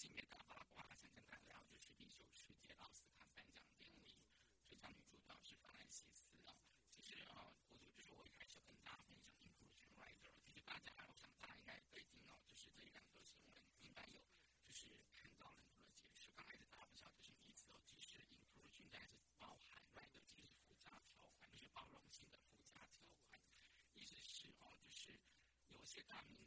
性别大八卦，想跟大家聊就是第九世届奥斯卡颁奖典礼，最佳女主角是法兰西斯啊。其实啊，我就就是我一开始跟大家分享《印突尔逊，right，》，其实大家我想大家应该最近哦，就是这两则新闻应该有就是看到很多的解释。刚开始大家不知道这是么意思哦，其实 Inclusion 是包含其实附加条款，就是包容性的附加条款，意思是哦，就是有些他们。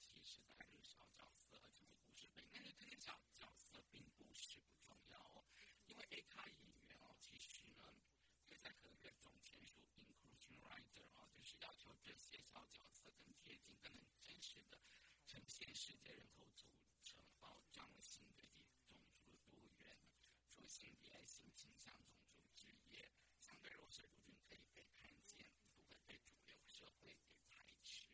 其实大概就是小角色，成为故事背景。但是这些小角色并不是不重要哦，因为 A 咖演员哦，其实呢会在合约中签署 inclusion writer 哦，就是要求这些小角色更贴近、更能真实的呈现世界人口组成，保障性别及种族的多元，说性别、性倾向、种族、职业相对弱势族群可以被看见，不会被主流社会给排斥。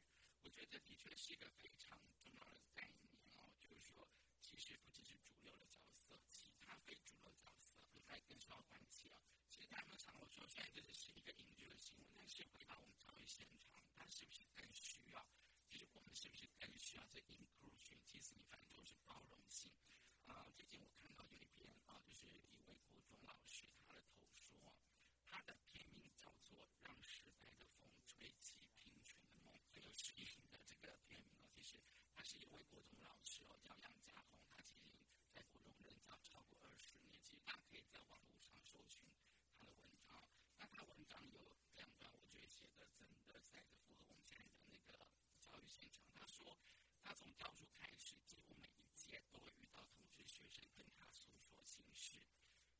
我觉得这的确是一个非常重要的概念哦，就是说，其实不只是主流的角色，其他非主流角色应该更受到关切啊。其实他们常会说，虽然这只是一个影剧的新闻，但是回到我们教育现场，它是不是更需要？其实我们是不是更需要这 inclusion？其实你反正就是包容性啊。最近我看到有一篇啊，就是一位国中老师他的投说，他的片名叫做《让时代的风吹起平权的梦》，很有诗意的这个片名哦。其实他是一位国中老师哦，叫杨家宏，他其实在国中任教超过二十年，其实大家可以在网络上搜寻他的文章。那他文章有两段，我觉得写的真的在符合我们现在的那个教育现场。他说，他从教书开始，几乎每一届都会遇到同志学生跟他诉说心事，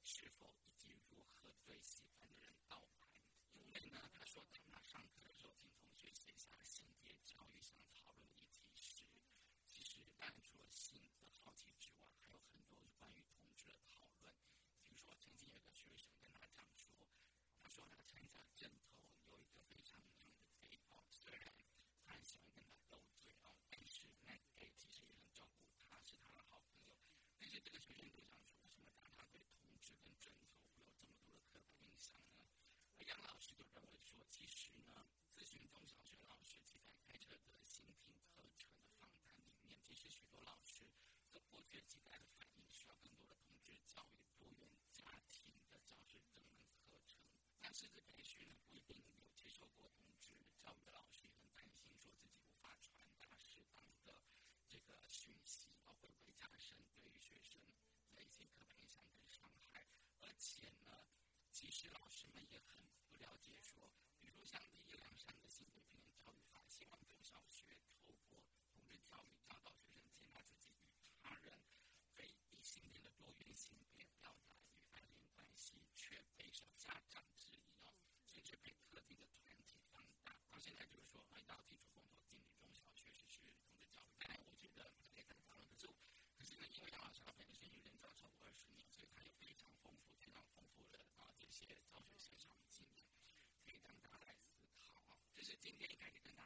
是否以及如何对喜欢的人道白。因为呢，他说当他上课的时候，听同学写下性别教育想讨论的议题时，其实当然除了性的好奇之外，还有很多关于同志的讨论。比如说，曾经有个学生跟他讲说，他说他参加阵头有一个非常娘的 gay 哦，虽然他很喜欢跟他斗嘴哦，但是那 gay 其实也很照顾他，是他的好朋友。但是这个学生就想说，为什么大家对同志跟阵头会有这么多的刻板印象呢？而杨老师就认为说，其实呢，咨询中小学老师其在开设的新听课程的访谈里面，其实许多老师都不缺期待的反映，需要更多的同志教育、多元家庭的教师这门课程。师资培训呢，不一定有接受过同志教育的老师也很担心，说自己无法传达适当的这个讯息，啊，会不会加深对于学生的一些刻板印象跟伤害？而且呢，其实老1989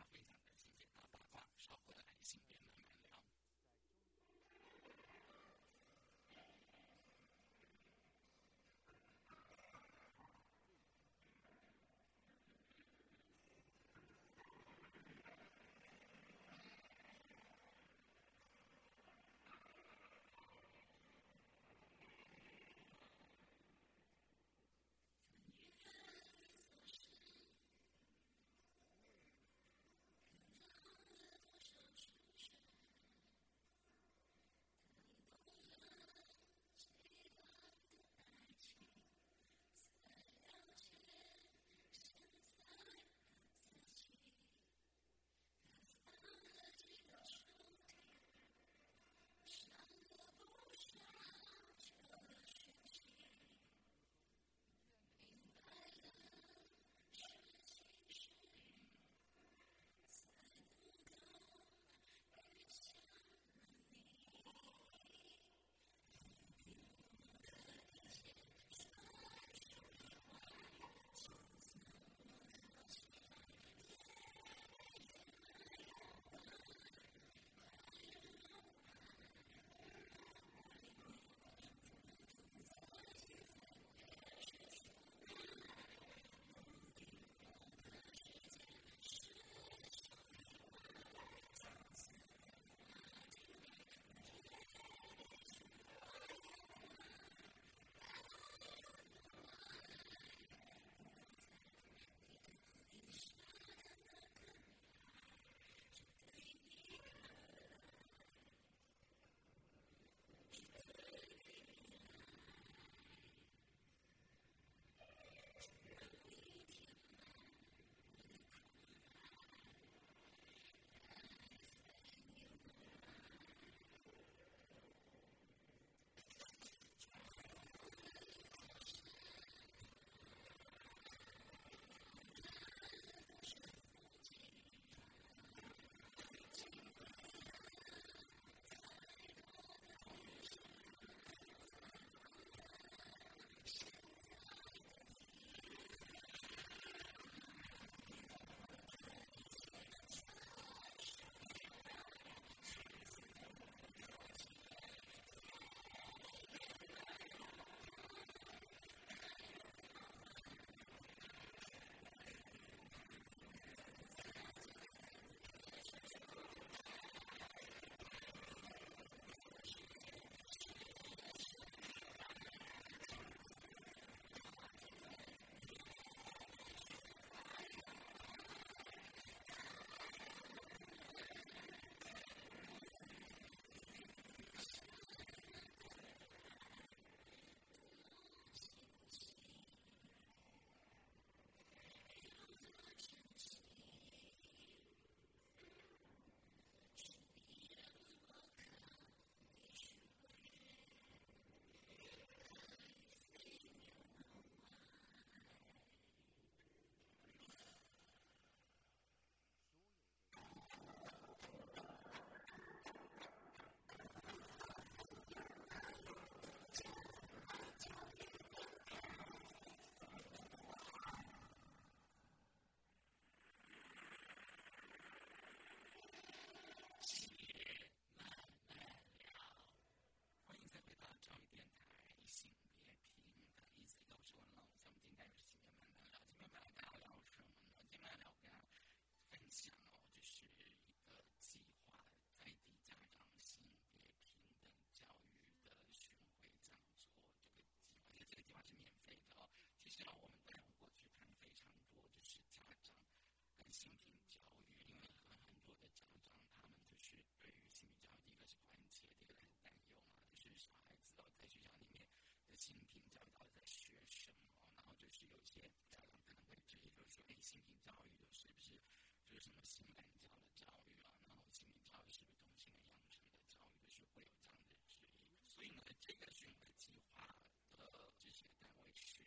就是什么性懒教的教育啊？然后性平教育是不是同性恋养成的教育？就是会有这样的质疑。所以呢，这个巡回计划的执行单位是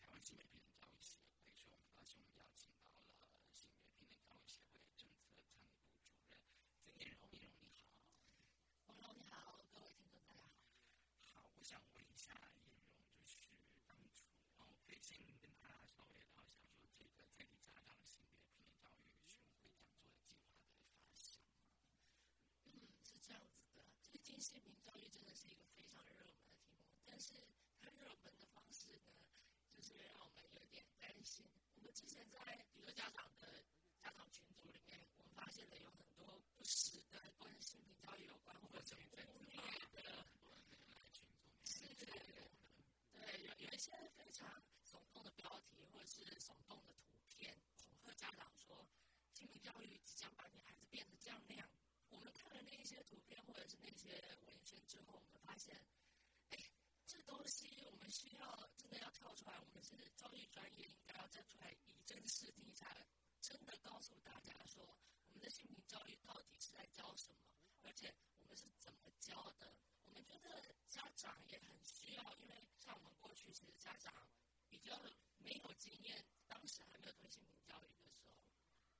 台湾性别平等教育协会，所以我们高兴我们邀请到了性别平等教育协会政策倡议部主任曾艳荣，艳荣你好。王荣你好，各位听众大家好。好，我想问一下艳荣，就是当初哦，可以先跟大家稍微聊一下，说这个在地家长性别平等教育巡回讲座的计划的发想吗？嗯，是这样子的。最近性平教育真的是一个非常热门的题目，但是它热门的方式呢，就是让我们有点担心。我们之前在一个家长的家长群组里面，我们发现了有很多不实的关于性平教育有关或者污蔑的，是，对，有有一些非常耸动的标题或者是耸动的图片，恐吓家长说性平教育即将把你孩子变得这样那样。我们看了那一些图片或者是那些文献之后，我们发现，哎，这东西我们需要真的要跳出来，我们是教育专业，应该要站出来以真实地下，真的告诉大家说，我们的性平教育到底是在教什么，而且我们是怎么教的。我们觉得家长也很需要，因为像我们过去其实家长比较没有经验，当时还没有推性平教育的时候，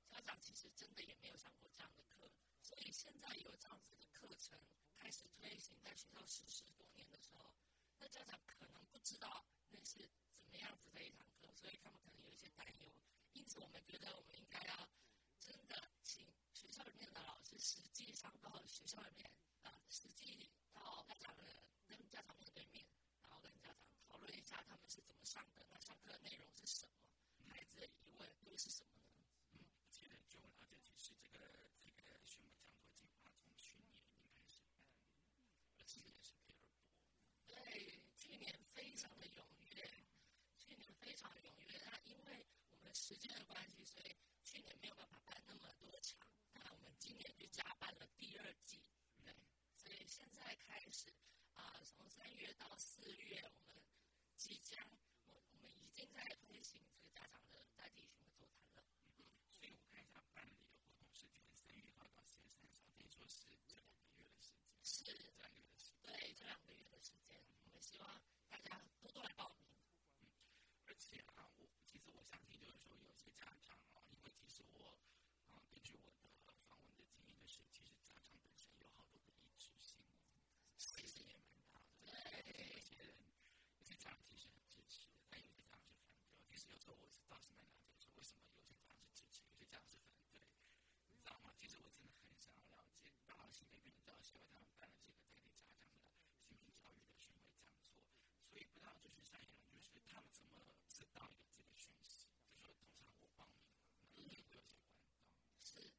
家长其实真的也没有上过这样的课。所以现在有这样子的课程开始推行，在学校实施多年的时候，那家长可能不知道那是怎么样子的一堂课，所以他们可能有一些担忧。因此，我们觉得我们应该要真的请学校里面的老师实际上到学校里面啊，实际到家长的跟家长面对面，然后跟家长讨论一下他们是怎么上的，那上课内容是什么，孩子的疑问又是什么呢？嗯，其实就了解，其实这个这个巡回讲座计划从去年已经开始办，而且也是第二波。对，去年非常的踊跃，去年非常踊跃。那因为我们时间的关系，所以去年没有办法办那么多场。那我们今年就加办了第二季，对。所以现在开始啊，从三月到四月，我们即将，我我们已经在推行这个家长的在地巡回座谈了。嗯，所以我看一下办理的活动时间，三月号到四月三十号，等于说是这两个月的时间。是这两个月的时间。对，这两个月的时间，我们希望大家多多来报名。嗯，而且啊，我其实我相信，就是说有些家长啊，因为其实我啊，根据我的访问的经验，就是其实家长本身有好多的意志性，其实也蛮大的。对，有些人有些家长其实很支持，但有些家长是反对。其实有时候我是倒是蛮了解，说为什么有些家长是支持，有些家长是反对，你知道吗？其实我真的很想要了解，到性别平等教育协会他们办了这个在地家长的性平教育的巡回讲座，所以不知道就是像一种，就是他们怎么知道有这个讯息？就说通常我报名，那一定会有些管道。是，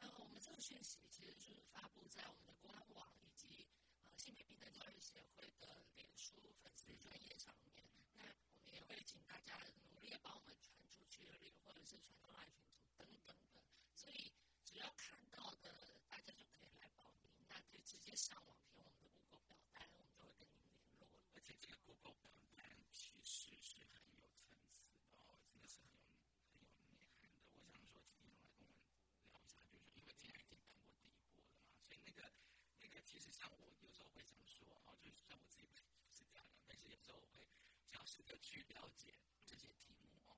呃，我们这个讯息其实就是发布在我们的官网以及呃性别平等教育协会的脸书粉丝专业上面。那我们也会请大家努力帮我们传出去，或者是传到爱群组等等的。所以只要看到的，大家就可以来报名。那就直接上网填我们的 Google 表单，我们就会跟您联络。而且这个 Google 表单其实是很有层次的哦，真的是很有很有内涵的。我想说，今天来跟我们聊一下，就是因为今天已经办过第一波了嘛，所以那个那个其实像我有时候会想说啊，就是像我自己不是这样的，但是有时候我会试着去了解这些题目哦，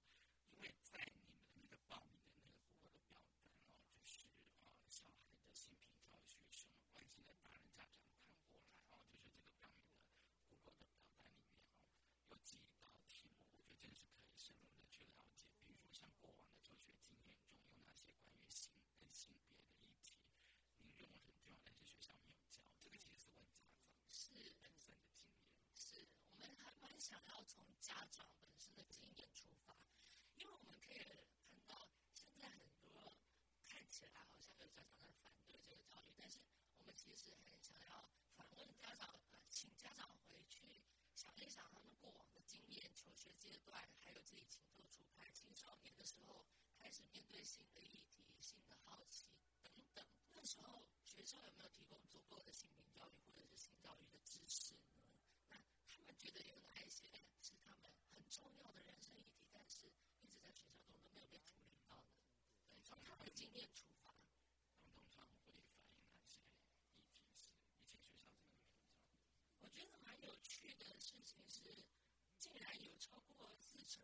因为在你们那个报名的那个 Google 的表单哦，就是啊小孩的性平教育学生关心的大人家长看过来哦，就是这个表面的 Google 的表单里面哦，有几道题目，我觉得真的是可以深入的去了解。比如说像过往的教学经验中有哪些关于性跟性别的议题，您认为很重要，但是学校没有教，这个其实是问家长是本身的经验。是我们还蛮想要从家长本身的经验出发，因为我们可以看到现在很多看起来好像有家长在反对这个教育，但是我们其实很想要反问家长，呃，请家长回去想一想他们过往的经验，求学阶段还有自己情窦初开、青少年的时候开始面对新的议题、新的好奇等等，那时候学校有没有提供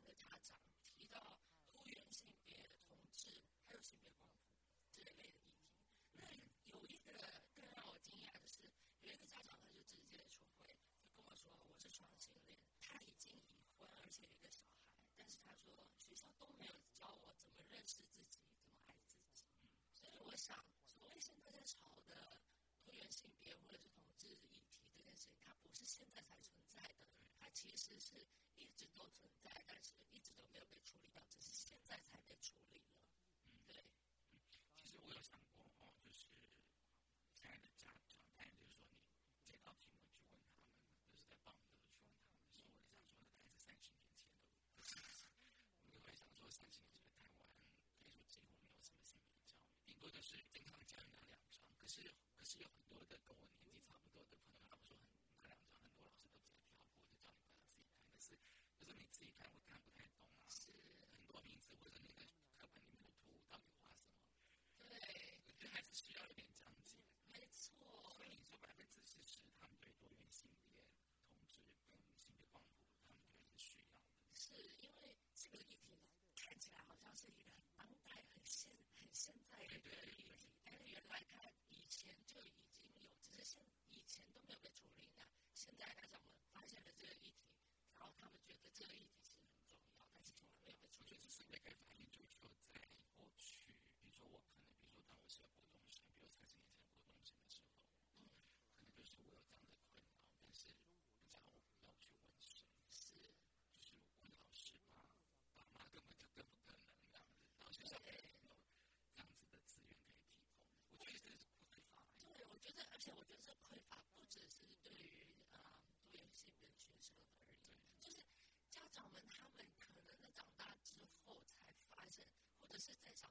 的家长提到多元性别的同志，还有性别模糊这一类的议题。那有一个更让我惊讶的是，有一个家长他就直接出轨，就跟我说我是双性恋，他已经已婚，而且有一个小孩，但是他说学校都没有教我怎么认识自己，怎么爱自己。所以我想，所谓现在在吵的多元性别或者是同志议题这件事情，它不是现在才存在。其实是一直都存在，但是一直都没有被处理掉，只是现在才被处理了。嗯，对。其实我有想过，就是现在的家长，也就是说你接到题目去问他们，就是在帮孩子去问他们的时候，我想说，那还是三十年前的。我们就会想说，三十年前的台湾可以说几乎没有什么心理教育，顶多就是经常的教育那两章，可是可是有很多的狗年。how we come 而且我觉得这匮乏不只是对于啊都有些的学生而言就是家长们他们可能在长大之后才发现或者是在长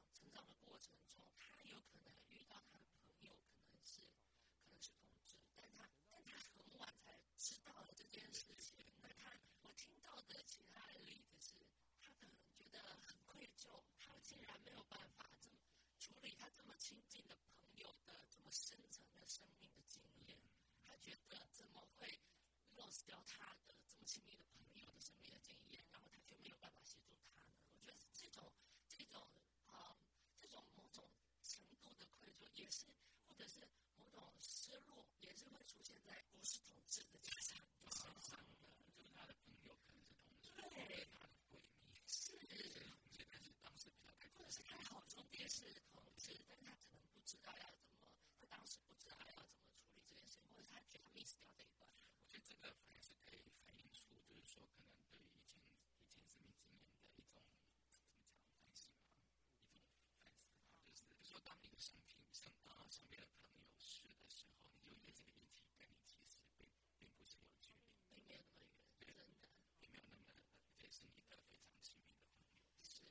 觉得怎么会弄死掉他？身边的朋友是的时候，你一个这个议题跟你其实并并不是有距离，并没有那么远，对，的，并没有那么，这是你的非常亲密的朋友，是，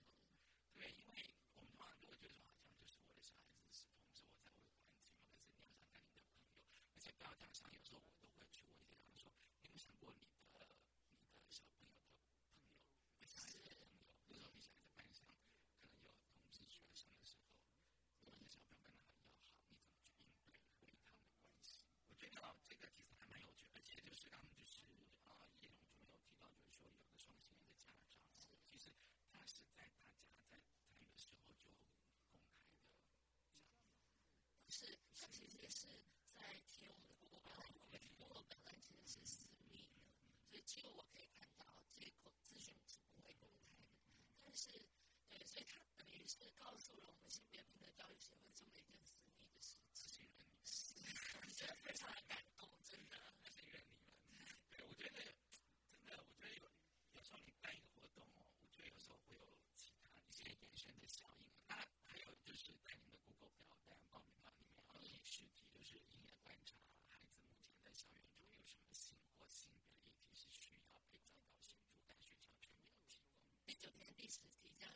对，因为我们的话都会觉得，好像就是我的小孩子是同时，我在我的环境，或者是你要想跟你的朋友，而且不要讲像有时候我。其实我可以看到这个咨询是不会公开的但是对所以他等于是告诉了我们身边的教育学会这么一个私密的事情。是 我觉得非常的感动 is that these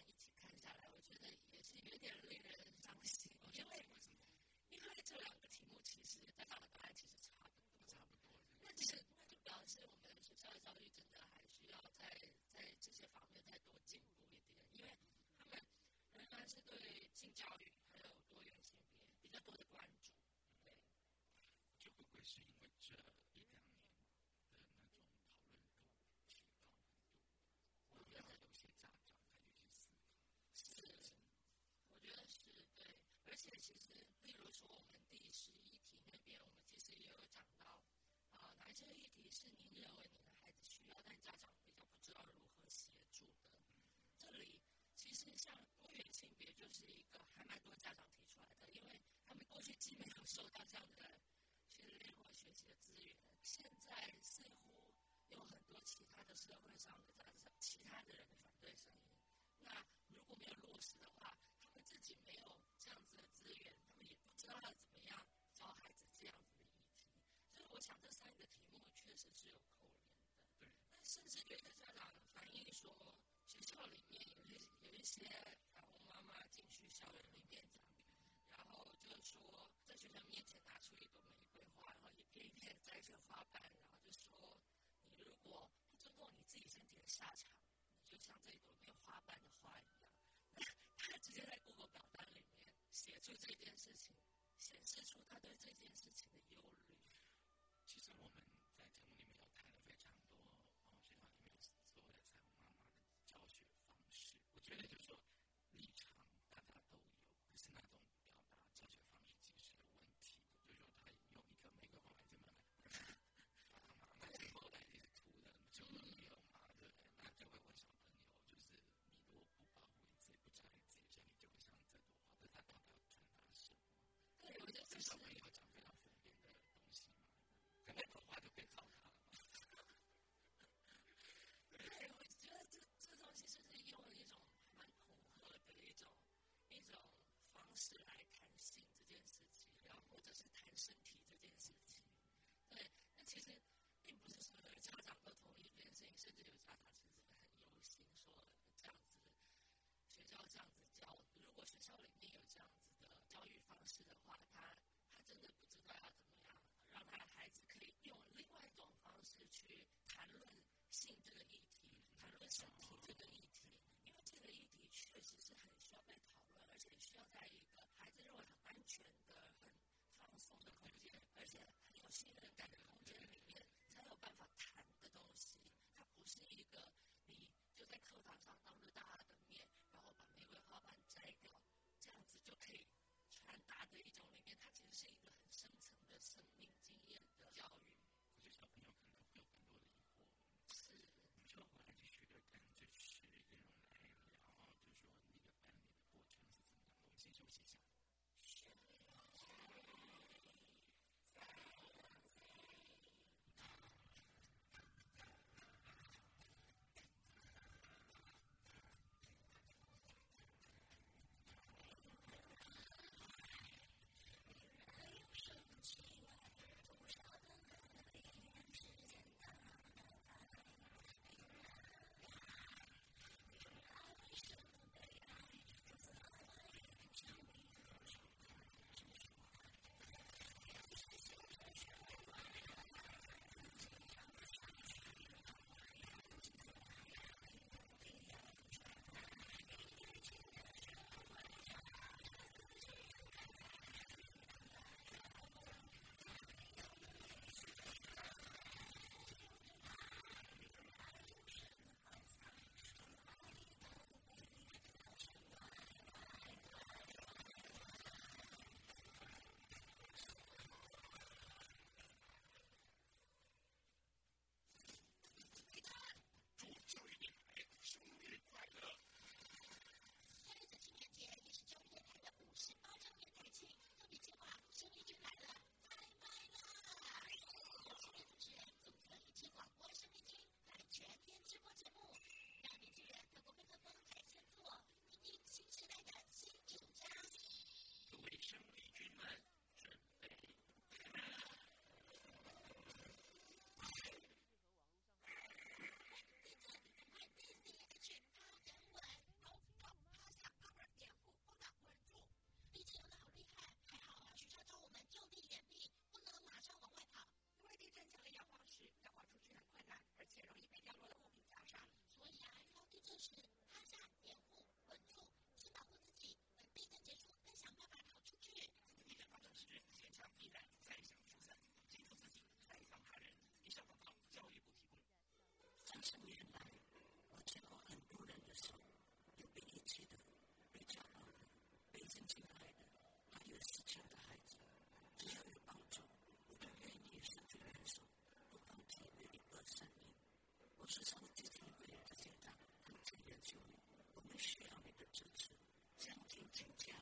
受到这样的训练或学习的资源。现在似乎有很多其他的社会上的其他的人的反对声音。那如果没有落实的话，他们自己没有这样子的资源，他们也不知道要怎么样教孩子这样子的议题。所以，我想这三个题目确实是有扣点的。对，那甚至觉得像。下场，就像这朵没有花瓣的花一样。他直接在 Google 表单里面写出这件事情，显示出他对这件事情的忧。hold on 至少接近一的月的现在这个就我们需要你的支持将近九千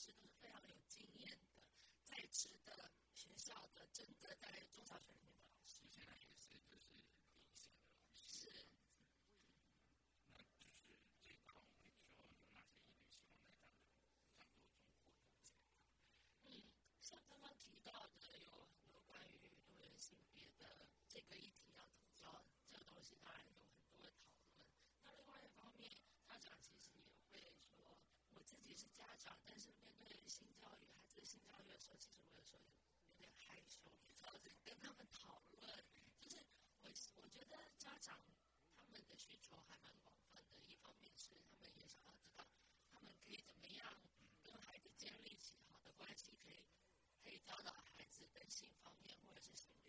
It's even the family. 可以教导孩子的性方面或者是什么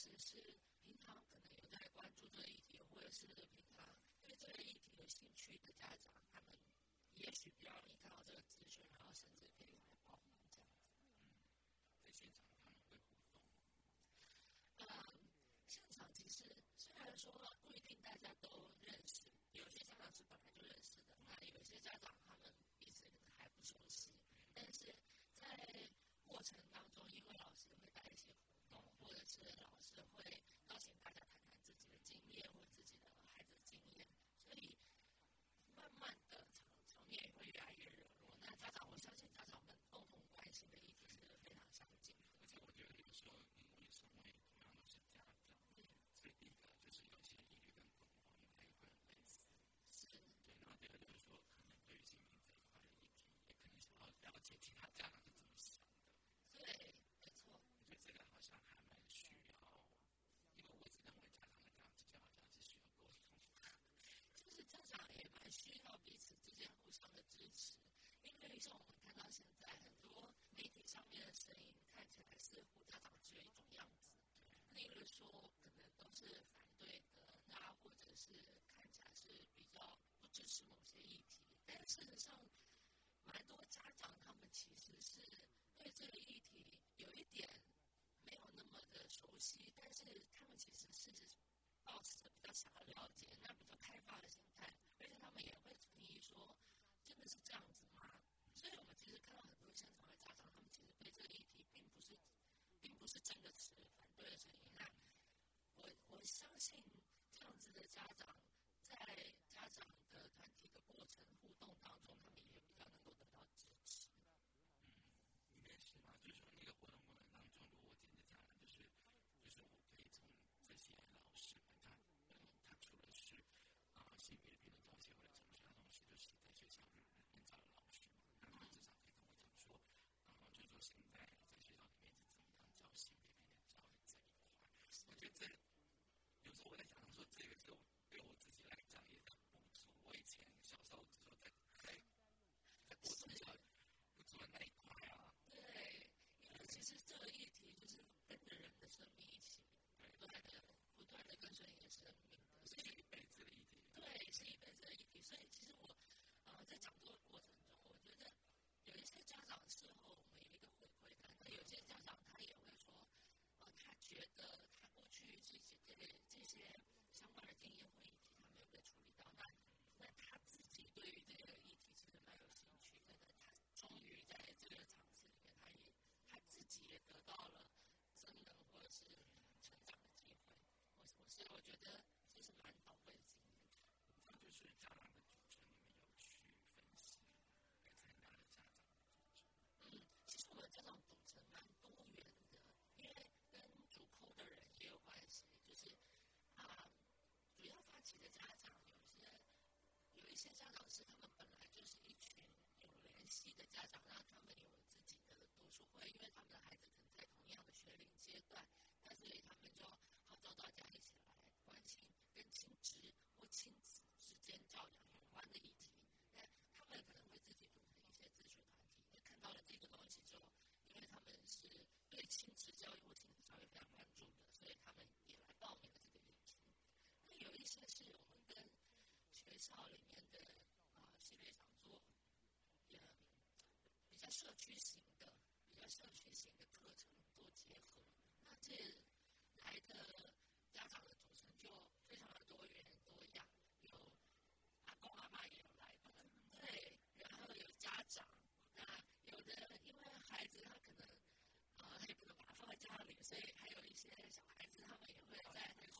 只是平常可能有在关注这一议题，或者是平常对这个议题有兴趣的家长，他们也许比较容易看到这个资讯，然后甚至可以来报名这样子。嗯，现场会互动。嗯，现场其实虽然说不一定大家都认识，有些家长是本来就认识的，那有些家长他们彼此还不熟悉，但是在过程当中，因为老 the way 事实上蛮多家长他们其实是对这个议题有一点没有那么的熟悉但是他们其实是保持着比较想要了解 that's it. 线上老师他们本来就是一群有联系的家长，让他们有自己的读书会，因为他们的孩子可能在同样的学龄阶段，那所以他们就号召大家一起来关心跟亲子或亲子之间教养有关的议题。那他们可能会自己组成一些自学团体，那看到了这个东西之后，因为他们是对亲子教育或亲子教育非常关注的，所以他们也来报名了这个议题。那有一些是我们跟学校里面。社区型的、比较社区型的课程做结合。那这来的家长的组成就非常的多元多样，有阿公阿妈也有来，对，然后有家长，那有的因为孩子他可能啊，他也不能把他放在家里，所以还有一些小孩子他们也会在后面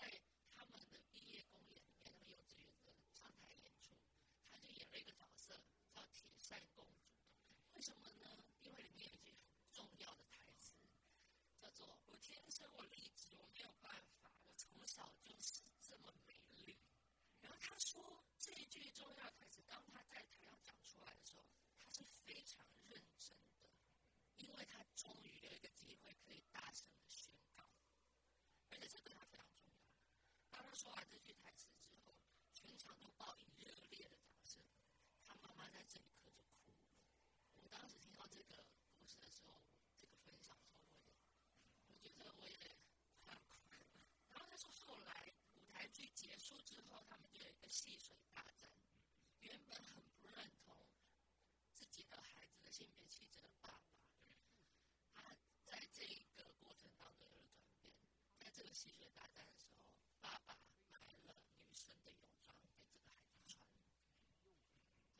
在他们的毕业公演里面，他们幼稚园的上台演出，他就演了一个角色叫铁扇公主。为什么呢？因为里面有一句很重要的台词，叫做“我天生我丽质，我没有办法，我从小就是这么美丽。”然后他说这一句重要台词，当他在台上讲出来的时候，他是非常认真的，因为他终于有一个机会可以大声的宣告，而且这对他非常重要。当他说完这句台词之后，全场都报以热烈的掌声。他妈妈在这一刻就哭了。我当时听到这个故事的时候，这个分享的时候，我也，我觉得我也快要哭。然后他说，后来舞台剧结束之后，他们就有一个戏水大战。原本很不认同自己的孩子的性别气质的爸爸，他在这一个过程当中有了转变。在这个戏水大战的时候，爸爸买了女生的泳装给这个孩子穿。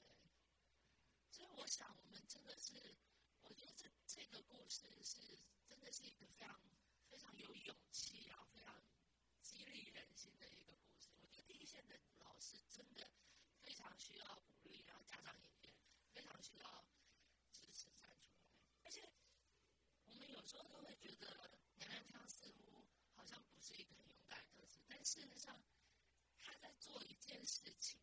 对，所以我想，我们真的是，我觉得这这个故事是真的是一个非常非常有勇气然后，非常激励人心的一个故事。我觉得第一线的老师真的非常需要鼓励，然后家长也非常需要支持站出来。而且我们有时候都会觉得娘娘腔似乎好像不是一个很勇敢的特质，但事实上他在做一件事情，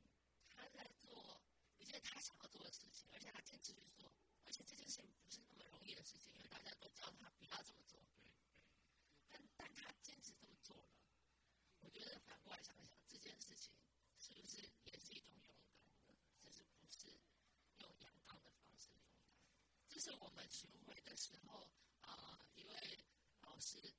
他在做一件他想要做的事情，而且他坚持去做，而且这件事情不是那么容易的事情，因为大家都叫他不要这么做。但但他坚持这么做了，我觉得反过来想一想，这件事情是不是也是一种勇敢呢？只是不是用阳刚的方式勇敢。这是我们巡回的时候啊、一位老师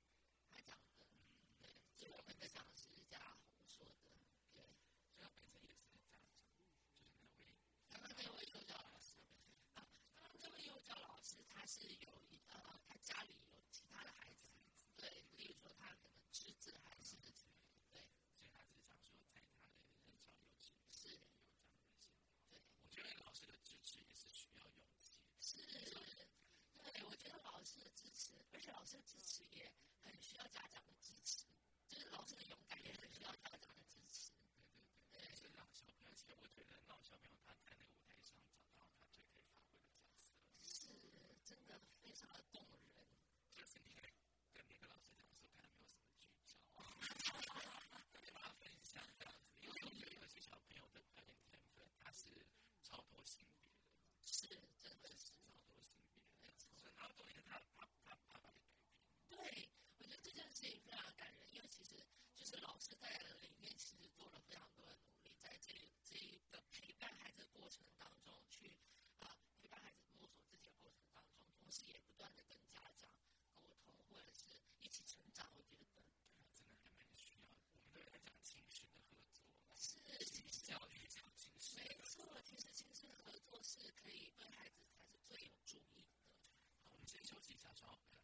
是有一呃，他家里有其他的孩子，对，例如说他可能侄子还是对，所以他只想说在他的人生有志，是有这样的一些，对，我觉得老师的支持也是需要勇气，是，对，我觉得老师的支持，而且老师的支持也很需要家长的支持，就是老师的勇敢也很需要家长的支持，对对对，对，是老小朋友，而且我觉得老小朋友他才能。person. Sin 查找。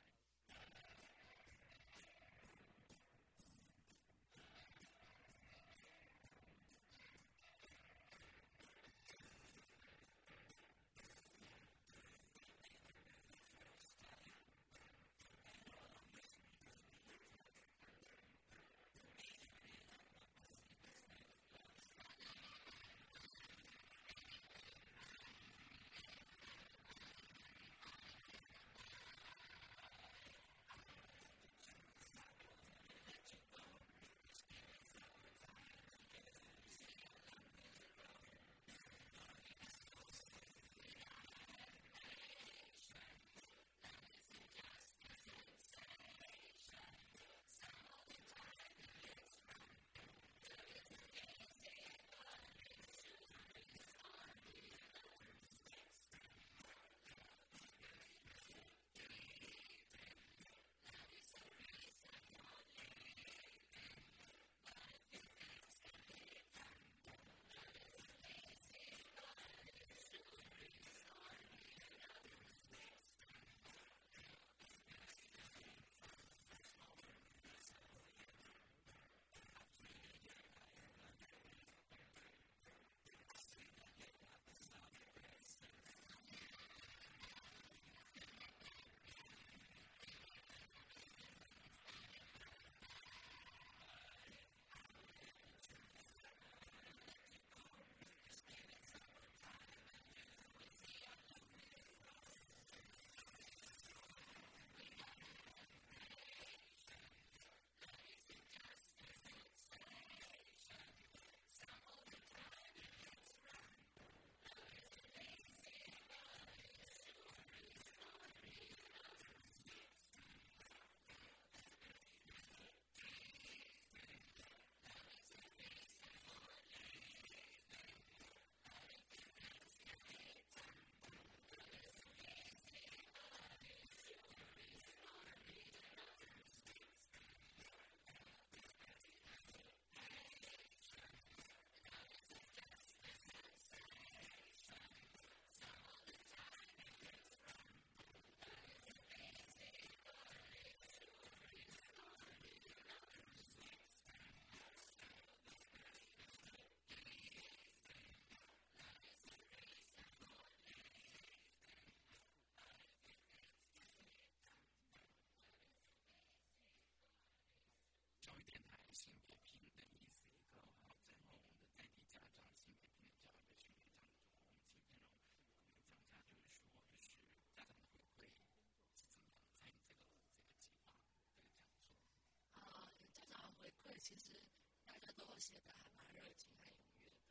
其实大家都写的还蛮热情、还踊跃的。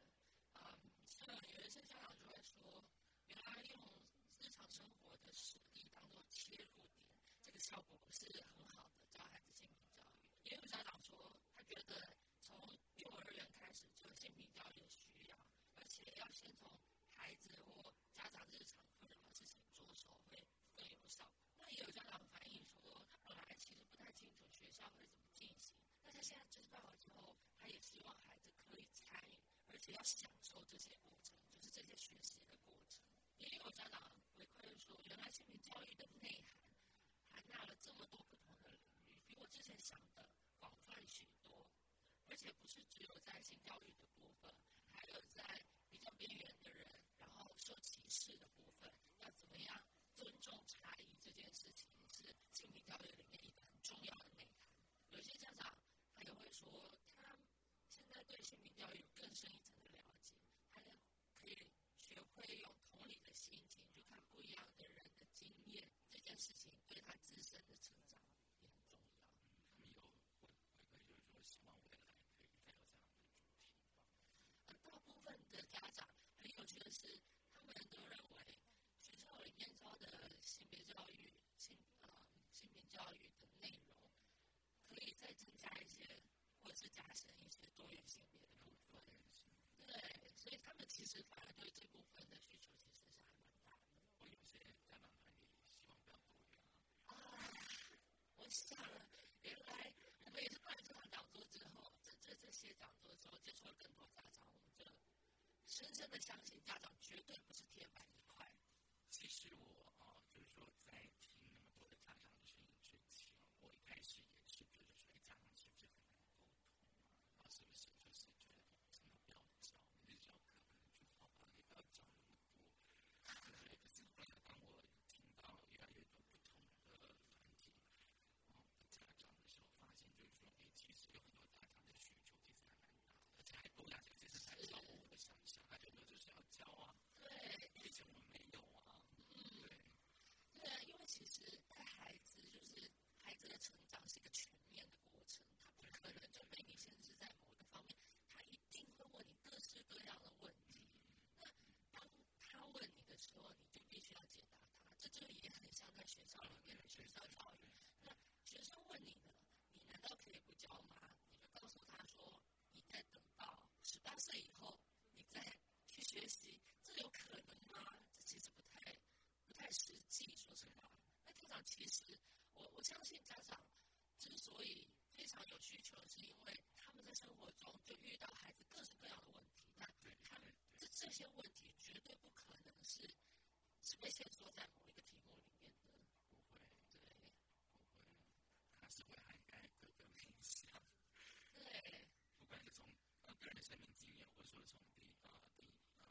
啊，像有一些家长就会说，原来用日常生活的实例当做切入点，这个效果是很好的，教孩子性平教育。也有家长说，他觉得从幼儿园开始就性平教育需要，而且要先从孩子或家长日常会什么事情着手会更有效。那也有家长反映说，他本来其实不太清楚学校会怎么进行，但他现在知道了之后，他也希望孩子可以参与，而且要享受这些过程，就是这些学习的过程。也有家长回馈说，原来性平教育的内涵涵纳了这么多不同的领域，比我之前想的广泛许多，而且不是只有在性教育的部分，还有在比较边缘的人，然后受歧视的部分，要怎么样尊重差异这件事情，是性平教育里面一个很重要的内涵。有些家长他也会说，他现在对新平教育有更深一层的了解，他可以学会用同理的心情去看不一样的人的经验，这件事情对他自身的成长也很重要。他们有会会会就是说，希望未来可以再有这样的主题。呃，大部分的家长很有趣的是，他们都认为学校里面教的性别教育、性呃性别教育的内容，可以再增加一些，或者是加深一些多元性别的部分。对，所以他们其实反而对这部分的需求其实是还蛮大的。我有些家长团体希望不要多元啊。啊，我想原来我们也是办了这场讲座之后，这这这些讲座之后，接触了更多家长，我们就深深的相信家长绝对不是铁板一块。其实我啊，就是说在听那么多的家长的声音之前，我一开始也是觉得说，哎，家长是不是很难沟通啊？啊，是不是就是觉得真的不要教，你教课可能就好吧，也不要教那么多。对，可是后来当我听到越来越多不同的团体啊的家长的时候，发现就是说，哎，其实有很多家长的需求其实还蛮大的，而且还多两件事情还超乎我的想象，他觉得就是要教啊，对，以前我们没有啊，对。对啊，因为其实带孩子就是孩子的成长是一个全面的过程，他不可能就被你限制在某一个方面，他一定会问你各式各样的问题。那当他问你的时候，你就必须要解答他。这就也很像学校里面的学校教育。那学生问你了，你难道可以不教吗？你就告诉他说，你在等到十八岁以后，你再去学习，这有可能吗？这其实不太不太实际，说实话。那家长其实，我我相信家长之所以非常有需求，是因为他们在生活中就遇到孩子各式各样的问题，那他们这这些问题绝对不可能是是被限缩在某一个题目里面的，不会，对不会，它是会涵盖各个面向，对不管是从呃个人的生命经验，或者说从第呃第呃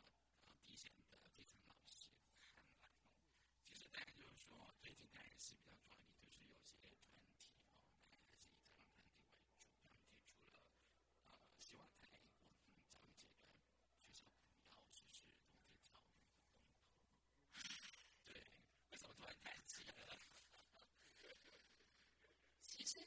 呃第一线的基层老师看来哦，其实大概就是说，最近大概是比较重要的，就是有些团体哦，大概还是以家长团体为主，他们提出了呃，希望在我们教育阶段，学校不要实施同体教育的公投。对，为什么突然叹气了？其实，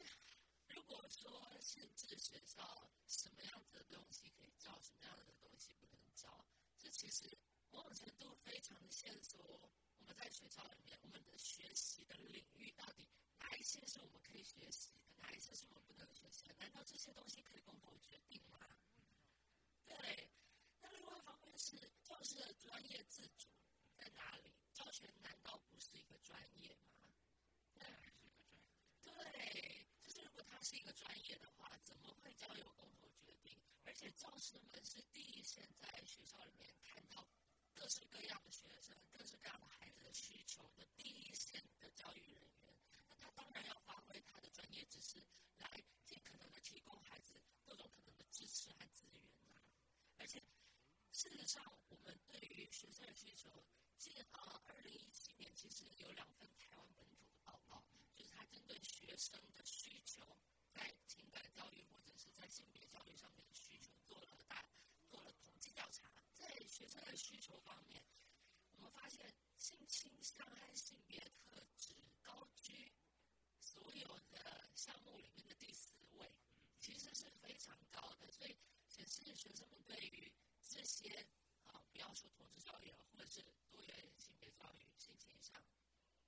说限制学校什么样子的东西可以教，什么样的东西不能教，这其实某种程度非常的线索我们在学校里面我们的学习的领域到底哪一些是我们可以学习的，哪一些是我们不能学习的？难道这些东西可以公投决定吗？对。那另外一方面是教师的专业自主在哪里？教学难道不是一个专业吗？当然是一个专业。对，就是如果他是一个专业的话，怎么会交由公投决定？而且教师们是第一线在学校里面看到各式各样的学生、各式各样的孩子的需求的第一线的教育人员，那他当然要发挥他的专业知识，来尽可能的提供孩子各种可能的支持和资源啊。而且事实上，我们对于学生的需求，近啊二零一七年其实有两份台湾本土的报告，就是他针对学生的需求，在情感教育或者是在性别教育上面的需求做了大做了统计调查，在学生的需求方面，我们发现性倾向和性别特质高居所有的项目里面的第四位，其实是非常高的，所以显示学生们对于这些啊，不要说统治教育啊，或者是多元性别教育、性倾向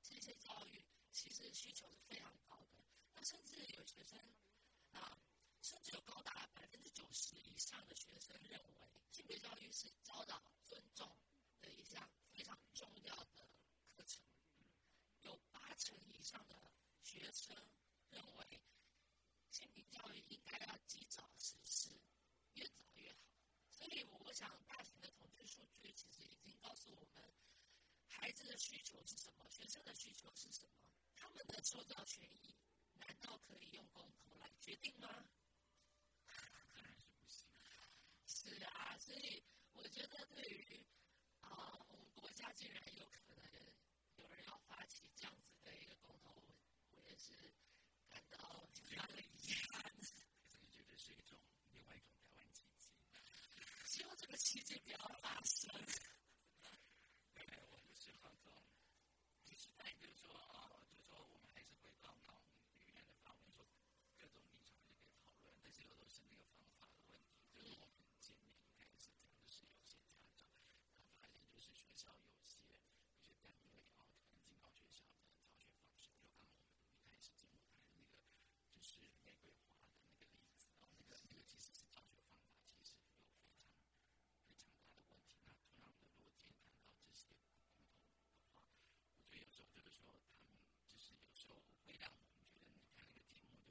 这些教育，其实需求是非常高的。那甚至有学生啊，甚至有高达百分之九十以上的学生认为，性别教育是教导尊重的一项非常重要的课程。有八成以上的学生认为，性别教育应该要及早实施，越早越好。所以，我想大型的统计数据其实已经告诉我们，孩子的需求是什么，学生的需求是什么，他们的受教权益。难道可以用公投来决定吗？当然是不行。是啊，所以我觉得对于啊，我们国家竟然有可能有人要发起这样子的一个公投，我也是感到非常的遗憾。所以觉得是一种另外一种台湾奇迹。希望这个奇迹不要发生。对，我不希望这种，就是在就是说啊，就是说我们还是回到到。各种立场就可以讨论，但是有时候是那个方法的问题。就是我们见面一开始讲的是有些家长，他发现就是学校有些有些单位啊，可能进到学校的教学方式，就刚我们一开始节目谈的那个，就是玫瑰花的那个例子啊，那个那个其实是教学方法其实有非常非常大的问题。那同样的，如果今天谈到这些共同的话，我觉得有时候就是说他们就是有时候会让。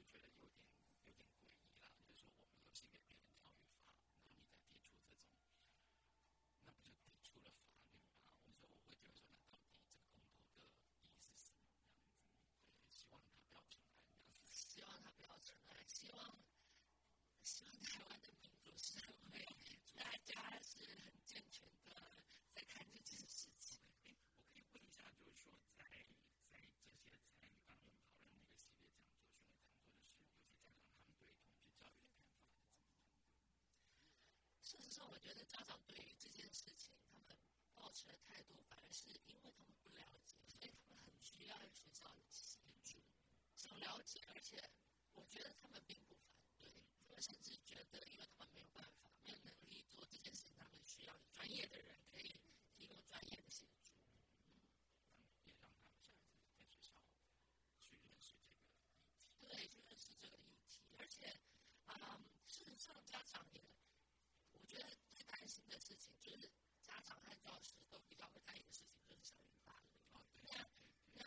觉得有点有点诡异啦，就是说我们有性别平等教育法，然后你在提出这种，那不就提出了法律吗？我说我会觉得说，那到底这个公投的意义是什么样子？对，希望他不要尘埃，这样子。希望他不要尘埃，希望希望台湾的民主社会大家是很健全的在看这件事情。我可以问一下，就是说在在这些参与刚刚我们讨论那个系列讲座、巡回讲座。是有些家长他们对同志教育的看法是怎么样？事实上，我觉得家长对于这件事情，他们保持的态度，反而是因为他们不了解，所以他们很需要学校的协助，想了解。而且，我觉得他们并不反对，他们甚至觉得，因为他们没有办法、没有能力做这件事情，他们需要专业的人可以提供专业的协助。嗯，也让他们下一次在学校去认识这个。对，就认识这个议题，而且，啊，事实上，家长也，我觉得最担心的事情是家长和教师都比较会在意的事情，就是校园霸凌。那那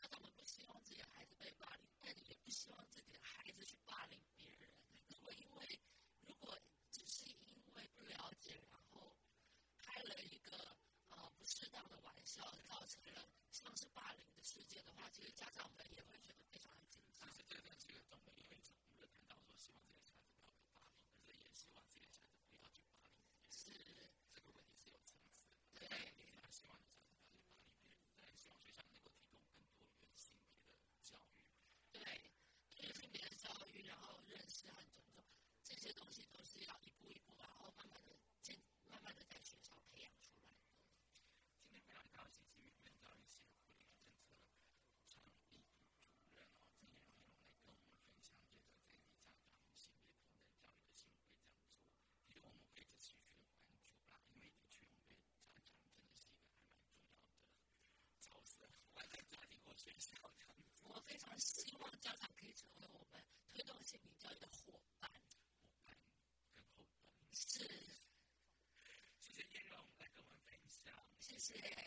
家长们不希望自己的孩子被霸凌，但也不希望自己的孩子去霸凌别人。如果因为如果只是因为不了解，然后开了一个呃不适当的玩笑，造成了像是霸凌的事件的话，其实家长们也会觉得非常的紧张。其实这个是一个中美有一种，我们谈到说，希望这个孩子不要被霸凌，可是也希望这个孩子不要去霸凌。是这个问题是有层次的。对，也希望家长不要去霸凌别人，但希望学校能够提供更多元性别的教育。对，多元性别的教育，然后认识和尊重这些东西，都是要一步一步，然后慢慢的建，慢慢的在学校培养出来。今天非常高兴，基于原教育协会政策倡议主任哦，曾延荣来跟我们分享这个在地家长性别平等教育的行为这样做。其实我们会持续关注啦，因为的确我们对家长真的是一个还蛮重要的角色，不管在家庭或学校这样子。我非常希望家长可以成为我们推动性别教育的伙伴，伙伴跟后盾。是，谢谢延荣来跟我们分享，谢谢。